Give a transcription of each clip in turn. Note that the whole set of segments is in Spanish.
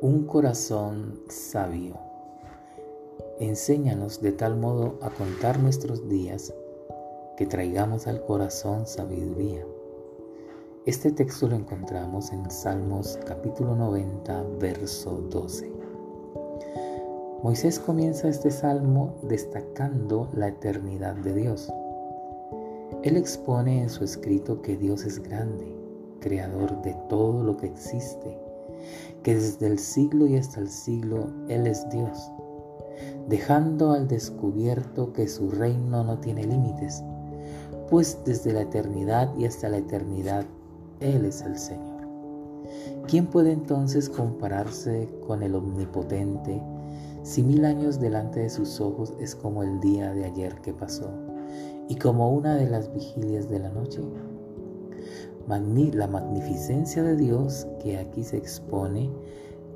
Un corazón sabio. Enséñanos de tal modo a contar nuestros días que traigamos al corazón sabiduría. Este texto lo encontramos en Salmos capítulo 90, verso 12. Moisés comienza este salmo destacando la eternidad de Dios. Él expone en su escrito que Dios es grande, creador de todo lo que existe que desde el siglo y hasta el siglo Él es Dios, dejando al descubierto que su reino no tiene límites, pues desde la eternidad y hasta la eternidad Él es el Señor. ¿Quién puede entonces compararse con el Omnipotente si mil años delante de sus ojos es como el día de ayer que pasó y como una de las vigilias de la noche? La magnificencia de Dios que aquí se expone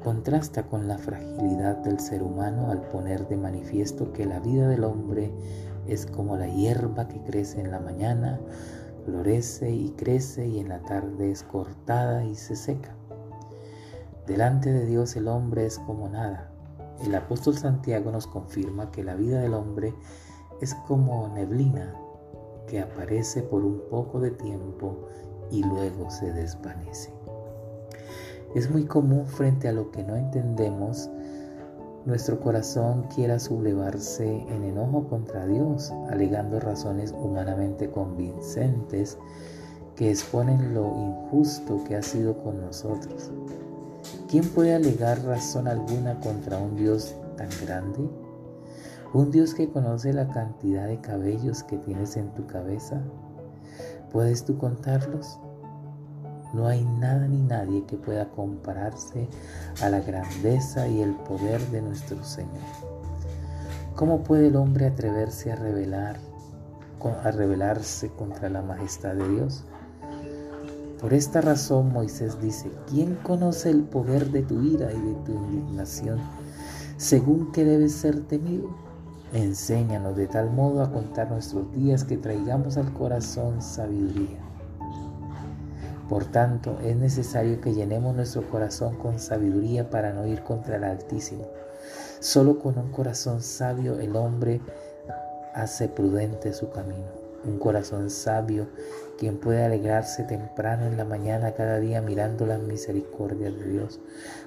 contrasta con la fragilidad del ser humano al poner de manifiesto que la vida del hombre es como la hierba que crece en la mañana, florece y crece y en la tarde es cortada y se seca. Delante de Dios el hombre es como nada. El apóstol Santiago nos confirma que la vida del hombre es como neblina que aparece por un poco de tiempo y luego se desvanece. Es muy común frente a lo que no entendemos, nuestro corazón quiera sublevarse en enojo contra Dios, alegando razones humanamente convincentes que exponen lo injusto que ha sido con nosotros. ¿Quién puede alegar razón alguna contra un Dios tan grande? ¿Un Dios que conoce la cantidad de cabellos que tienes en tu cabeza? ¿Puedes tú contarlos? No hay nada ni nadie que pueda compararse a la grandeza y el poder de nuestro Señor. ¿Cómo puede el hombre atreverse a a rebelarse contra la majestad de Dios? Por esta razón Moisés dice, ¿quién conoce el poder de tu ira y de tu indignación, según que debes ser temido? Enséñanos de tal modo a contar nuestros días que traigamos al corazón sabiduría. Por tanto, es necesario que llenemos nuestro corazón con sabiduría para no ir contra el Altísimo. Solo con un corazón sabio el hombre hace prudente su camino. Un corazón sabio quien puede alegrarse temprano en la mañana cada día mirando las misericordias de Dios,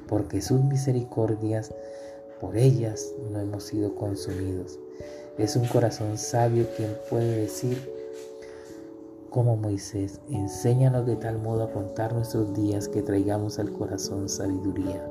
porque sus misericordias por ellas no hemos sido consumidos. Es un corazón sabio quien puede decir, como Moisés, enséñanos de tal modo a contar nuestros días que traigamos al corazón sabiduría.